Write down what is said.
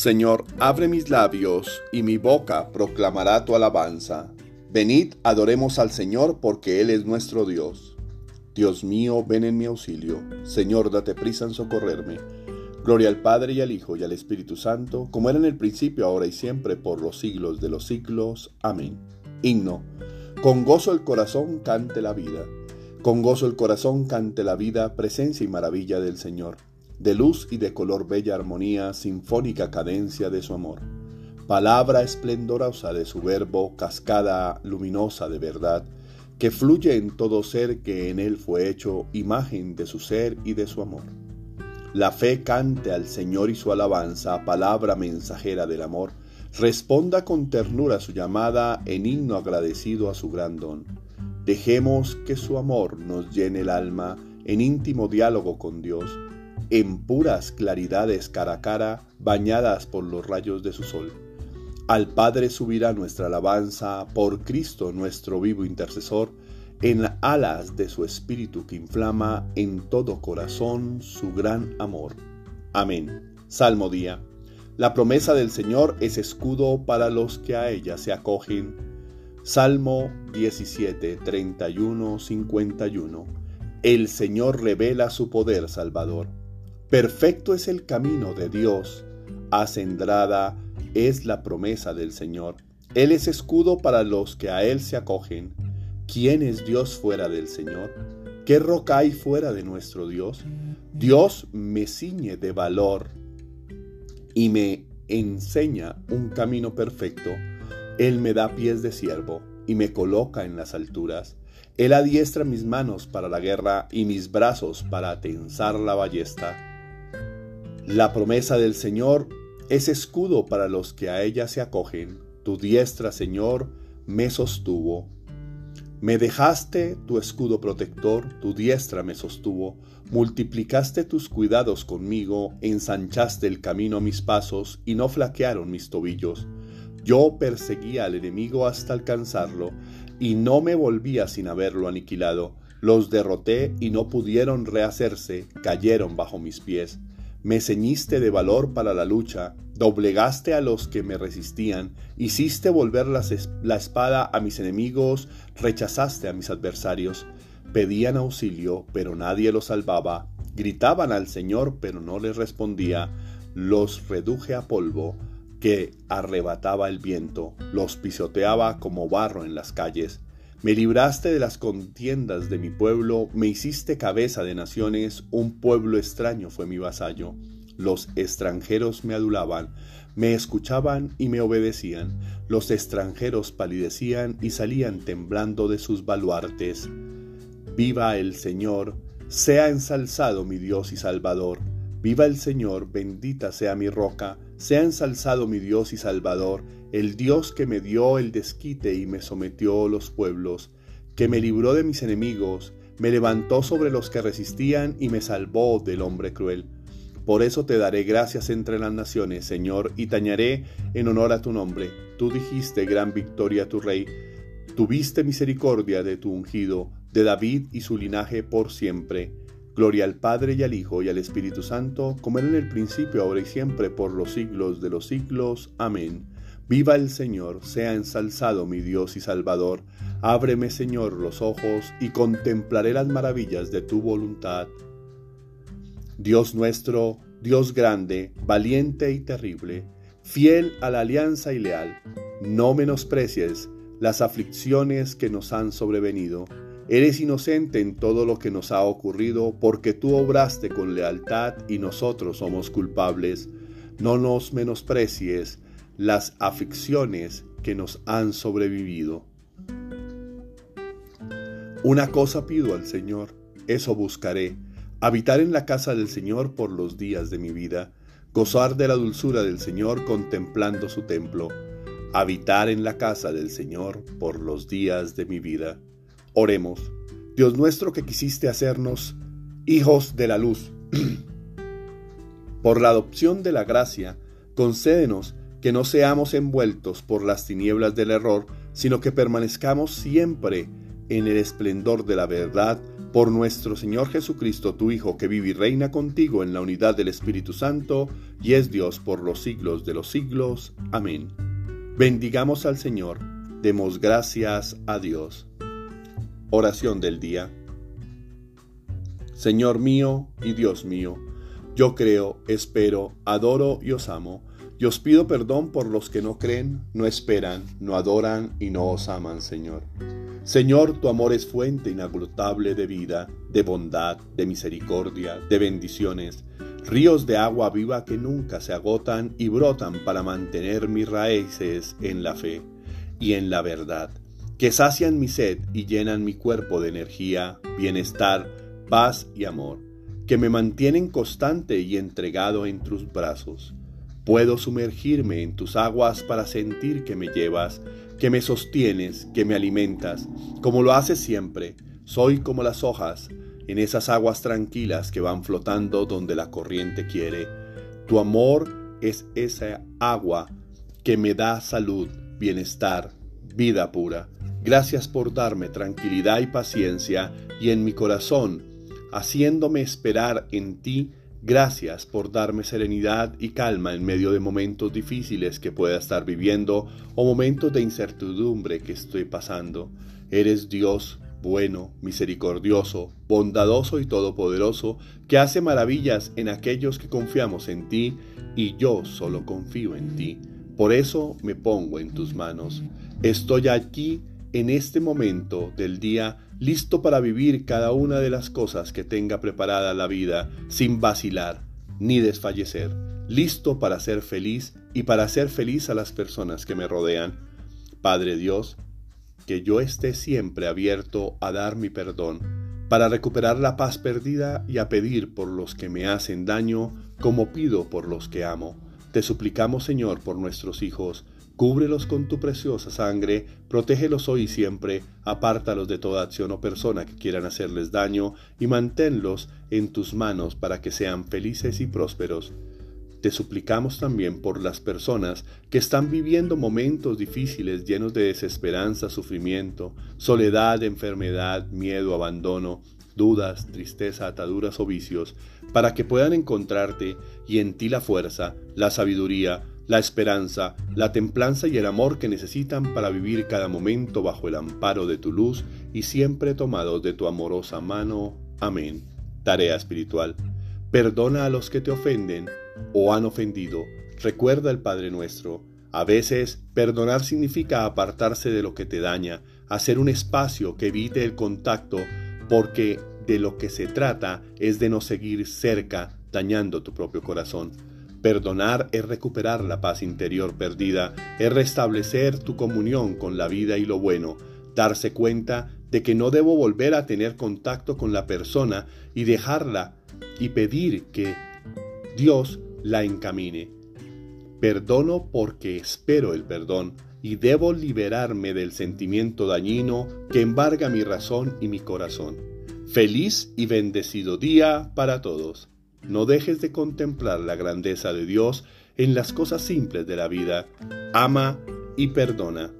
Señor, abre mis labios, y mi boca proclamará tu alabanza. Venid, adoremos al Señor, porque Él es nuestro Dios. Dios mío, ven en mi auxilio. Señor, date prisa en socorrerme. Gloria al Padre y al Hijo y al Espíritu Santo, como era en el principio, ahora y siempre, por los siglos de los siglos. Amén. Himno. Con gozo el corazón cante la vida. Con gozo el corazón cante la vida, presencia y maravilla del Señor de luz y de color bella armonía, sinfónica cadencia de su amor. Palabra esplendorosa de su verbo, cascada luminosa de verdad, que fluye en todo ser que en él fue hecho, imagen de su ser y de su amor. La fe cante al Señor y su alabanza, palabra mensajera del amor, responda con ternura su llamada en himno agradecido a su gran don. Dejemos que su amor nos llene el alma en íntimo diálogo con Dios, en puras claridades cara a cara, bañadas por los rayos de su sol. Al Padre subirá nuestra alabanza por Cristo nuestro vivo intercesor, en alas de su espíritu que inflama en todo corazón su gran amor. Amén. Salmo día. La promesa del Señor es escudo para los que a ella se acogen. Salmo 17, 31, 51. El Señor revela su poder salvador. Perfecto es el camino de Dios, acendrada es la promesa del Señor. Él es escudo para los que a Él se acogen. ¿Quién es Dios fuera del Señor? ¿Qué roca hay fuera de nuestro Dios? Dios me ciñe de valor y me enseña un camino perfecto. Él me da pies de siervo y me coloca en las alturas. Él adiestra mis manos para la guerra y mis brazos para tensar la ballesta. La promesa del Señor es escudo para los que a ella se acogen. Tu diestra, Señor, me sostuvo. Me dejaste tu escudo protector, tu diestra me sostuvo, multiplicaste tus cuidados conmigo, ensanchaste el camino a mis pasos y no flaquearon mis tobillos. Yo perseguía al enemigo hasta alcanzarlo, y no me volvía sin haberlo aniquilado. Los derroté y no pudieron rehacerse, cayeron bajo mis pies. Me ceñiste de valor para la lucha, doblegaste a los que me resistían, hiciste volver la espada a mis enemigos, rechazaste a mis adversarios. Pedían auxilio, pero nadie los salvaba, gritaban al Señor, pero no les respondía. Los reduje a polvo, que arrebataba el viento, los pisoteaba como barro en las calles. Me libraste de las contiendas de mi pueblo, me hiciste cabeza de naciones, un pueblo extraño fue mi vasallo. Los extranjeros me adulaban, me escuchaban y me obedecían. Los extranjeros palidecían y salían temblando de sus baluartes. Viva el Señor, sea ensalzado mi Dios y Salvador. Viva el Señor, bendita sea mi roca, sea ensalzado mi Dios y Salvador el Dios que me dio el desquite y me sometió los pueblos, que me libró de mis enemigos, me levantó sobre los que resistían y me salvó del hombre cruel. Por eso te daré gracias entre las naciones, Señor, y tañaré en honor a tu nombre. Tú dijiste gran victoria a tu rey, tuviste misericordia de tu ungido, de David y su linaje por siempre. Gloria al Padre y al Hijo y al Espíritu Santo, como era en el principio, ahora y siempre, por los siglos de los siglos. Amén. Viva el Señor, sea ensalzado mi Dios y Salvador. Ábreme, Señor, los ojos y contemplaré las maravillas de tu voluntad. Dios nuestro, Dios grande, valiente y terrible, fiel a la alianza y leal, no menosprecies las aflicciones que nos han sobrevenido. Eres inocente en todo lo que nos ha ocurrido porque tú obraste con lealtad y nosotros somos culpables. No nos menosprecies las aflicciones que nos han sobrevivido. Una cosa pido al Señor, eso buscaré, habitar en la casa del Señor por los días de mi vida, gozar de la dulzura del Señor contemplando su templo, habitar en la casa del Señor por los días de mi vida. Oremos, Dios nuestro que quisiste hacernos hijos de la luz. por la adopción de la gracia, concédenos que no seamos envueltos por las tinieblas del error, sino que permanezcamos siempre en el esplendor de la verdad por nuestro Señor Jesucristo, tu Hijo, que vive y reina contigo en la unidad del Espíritu Santo, y es Dios por los siglos de los siglos. Amén. Bendigamos al Señor, demos gracias a Dios. Oración del día. Señor mío y Dios mío, yo creo, espero, adoro y os amo y os pido perdón por los que no creen, no esperan, no adoran y no os aman, Señor. Señor, tu amor es fuente inagotable de vida, de bondad, de misericordia, de bendiciones, ríos de agua viva que nunca se agotan y brotan para mantener mis raíces en la fe y en la verdad, que sacian mi sed y llenan mi cuerpo de energía, bienestar, paz y amor, que me mantienen constante y entregado en tus brazos Puedo sumergirme en tus aguas para sentir que me llevas, que me sostienes, que me alimentas, como lo haces siempre. Soy como las hojas en esas aguas tranquilas que van flotando donde la corriente quiere. Tu amor es esa agua que me da salud, bienestar, vida pura. Gracias por darme tranquilidad y paciencia y en mi corazón, haciéndome esperar en ti Gracias por darme serenidad y calma en medio de momentos difíciles que pueda estar viviendo o momentos de incertidumbre que estoy pasando. Eres Dios bueno, misericordioso, bondadoso y todopoderoso, que hace maravillas en aquellos que confiamos en ti, y yo solo confío en ti. Por eso me pongo en tus manos. Estoy aquí en este momento del día listo para vivir cada una de las cosas que tenga preparada la vida, sin vacilar ni desfallecer, listo para ser feliz y para hacer feliz a las personas que me rodean. Padre Dios, que yo esté siempre abierto a dar mi perdón, para recuperar la paz perdida y a pedir por los que me hacen daño, como pido por los que amo. Te suplicamos, Señor, por nuestros hijos, Cúbrelos con tu preciosa sangre, protégelos hoy y siempre, apártalos de toda acción o persona que quieran hacerles daño y manténlos en tus manos para que sean felices y prósperos. Te suplicamos también por las personas que están viviendo momentos difíciles llenos de desesperanza, sufrimiento, soledad, enfermedad, miedo, abandono, dudas, tristeza, ataduras o vicios, para que puedan encontrarte y en ti la fuerza, la sabiduría, la esperanza, la templanza y el amor que necesitan para vivir cada momento bajo el amparo de tu luz y siempre tomados de tu amorosa mano. Amén. Tarea espiritual. Perdona a los que te ofenden o han ofendido. Recuerda el Padre nuestro. A veces, perdonar significa apartarse de lo que te daña, hacer un espacio que evite el contacto, porque de lo que se trata es de no seguir cerca, dañando tu propio corazón. Perdonar es recuperar la paz interior perdida, es restablecer tu comunión con la vida y lo bueno, darse cuenta de que no debo volver a tener contacto con la persona y dejarla y pedir que Dios la encamine. Perdono porque espero el perdón y debo liberarme del sentimiento dañino que embarga mi razón y mi corazón. Feliz y bendecido día para todos. No dejes de contemplar la grandeza de Dios en las cosas simples de la vida. Ama y perdona.